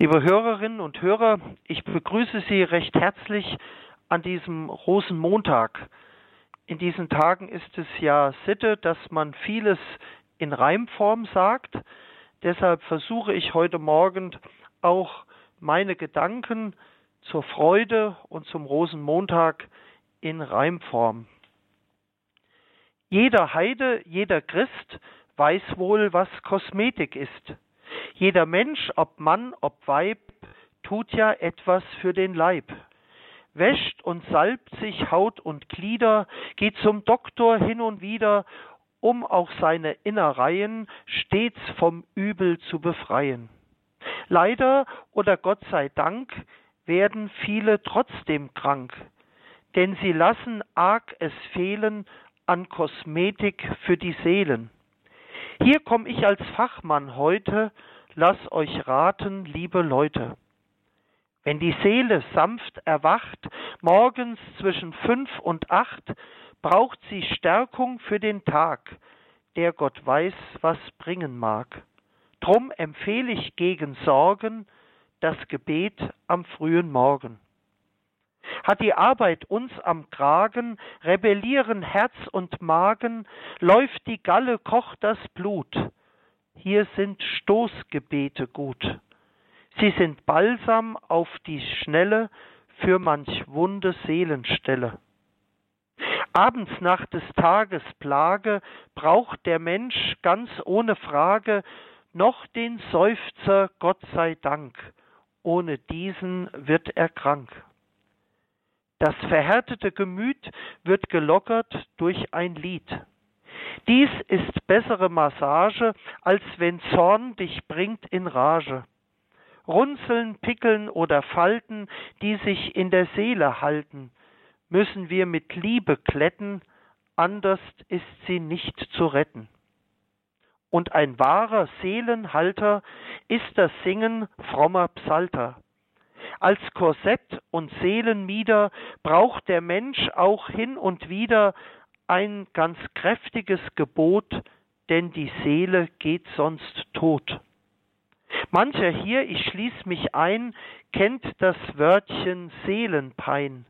Liebe Hörerinnen und Hörer, ich begrüße Sie recht herzlich an diesem Rosenmontag. In diesen Tagen ist es ja Sitte, dass man vieles in Reimform sagt. Deshalb versuche ich heute Morgen auch meine Gedanken zur Freude und zum Rosenmontag in Reimform. Jeder Heide, jeder Christ weiß wohl, was Kosmetik ist. Jeder Mensch, ob Mann, ob Weib, tut ja etwas für den Leib. Wäscht und salbt sich Haut und Glieder, geht zum Doktor hin und wieder, um auch seine Innereien stets vom Übel zu befreien. Leider oder Gott sei Dank werden viele trotzdem krank, denn sie lassen arg es fehlen an Kosmetik für die Seelen. Hier komme ich als Fachmann heute lass euch raten, liebe Leute. Wenn die Seele sanft erwacht, morgens zwischen fünf und acht, braucht sie Stärkung für den Tag, der Gott weiß, was bringen mag. Drum empfehle ich gegen Sorgen das Gebet am frühen Morgen. Hat die Arbeit uns am Kragen, rebellieren Herz und Magen, läuft die Galle, kocht das Blut, hier sind Stoßgebete gut. Sie sind Balsam auf die Schnelle für manch wunde Seelenstelle. Abends nach des Tages Plage braucht der Mensch ganz ohne Frage noch den Seufzer Gott sei Dank, ohne diesen wird er krank. Das verhärtete Gemüt wird gelockert durch ein Lied. Dies ist bessere Massage, als wenn Zorn dich bringt in Rage. Runzeln, Pickeln oder Falten, die sich in der Seele halten, müssen wir mit Liebe kletten, anders ist sie nicht zu retten. Und ein wahrer Seelenhalter ist das Singen frommer Psalter. Als Korsett und Seelenmieder braucht der Mensch auch hin und wieder ein ganz kräftiges Gebot, denn die Seele geht sonst tot. Mancher hier, ich schließ mich ein, kennt das Wörtchen Seelenpein.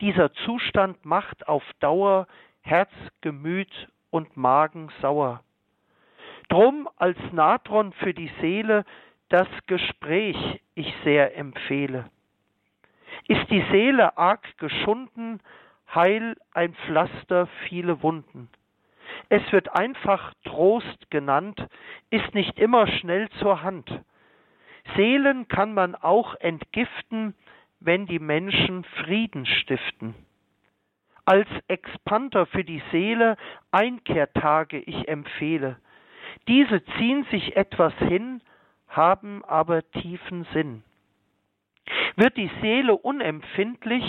Dieser Zustand macht auf Dauer Herz, Gemüt und Magen sauer. Drum als Natron für die Seele das Gespräch ich sehr empfehle. Ist die Seele arg geschunden, Heil ein Pflaster, viele Wunden. Es wird einfach Trost genannt, ist nicht immer schnell zur Hand. Seelen kann man auch entgiften, wenn die Menschen Frieden stiften. Als Expanter für die Seele Einkehrtage ich empfehle. Diese ziehen sich etwas hin, haben aber tiefen Sinn. Wird die Seele unempfindlich,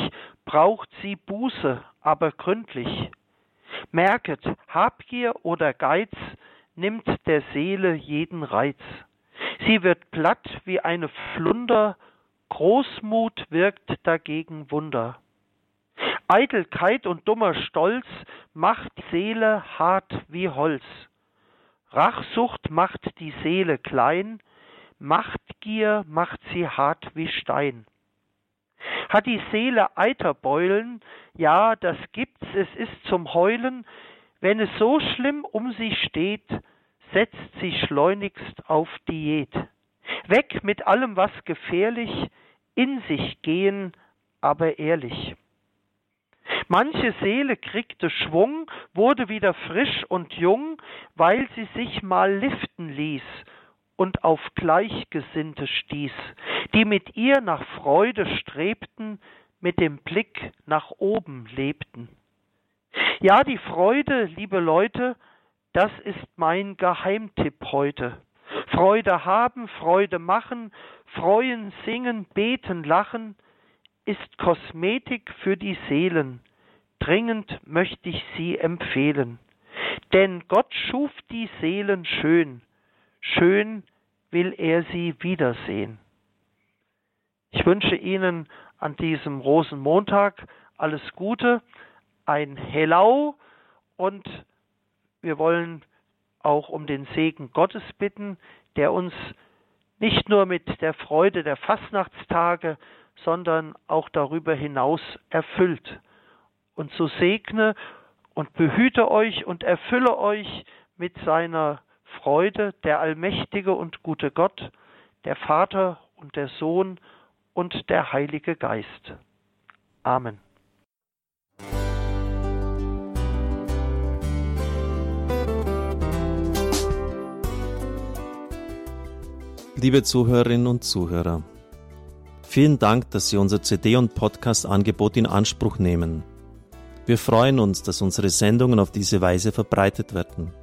braucht sie Buße, aber gründlich. Merket, Habgier oder Geiz nimmt der Seele jeden Reiz. Sie wird platt wie eine Flunder, Großmut wirkt dagegen Wunder. Eitelkeit und dummer Stolz macht Seele hart wie Holz. Rachsucht macht die Seele klein, Machtgier macht sie hart wie Stein. Hat die Seele Eiterbeulen, ja, das gibt's, es ist zum Heulen, wenn es so schlimm um sie steht, setzt sie schleunigst auf Diät. Weg mit allem, was gefährlich, in sich gehen, aber ehrlich. Manche Seele kriegte Schwung, wurde wieder frisch und jung, weil sie sich mal liften ließ und auf Gleichgesinnte stieß, die mit ihr nach Freude strebten, mit dem Blick nach oben lebten. Ja, die Freude, liebe Leute, das ist mein Geheimtipp heute. Freude haben, Freude machen, freuen, singen, beten, lachen, ist Kosmetik für die Seelen. Dringend möchte ich sie empfehlen. Denn Gott schuf die Seelen schön, schön will er sie wiedersehen. Ich wünsche Ihnen an diesem Rosenmontag alles Gute, ein Hellau und wir wollen auch um den Segen Gottes bitten, der uns nicht nur mit der Freude der Fastnachtstage, sondern auch darüber hinaus erfüllt. Und so segne und behüte euch und erfülle euch mit seiner Freude der allmächtige und gute Gott, der Vater und der Sohn und der Heilige Geist. Amen. Liebe Zuhörerinnen und Zuhörer, vielen Dank, dass Sie unser CD- und Podcast-Angebot in Anspruch nehmen. Wir freuen uns, dass unsere Sendungen auf diese Weise verbreitet werden.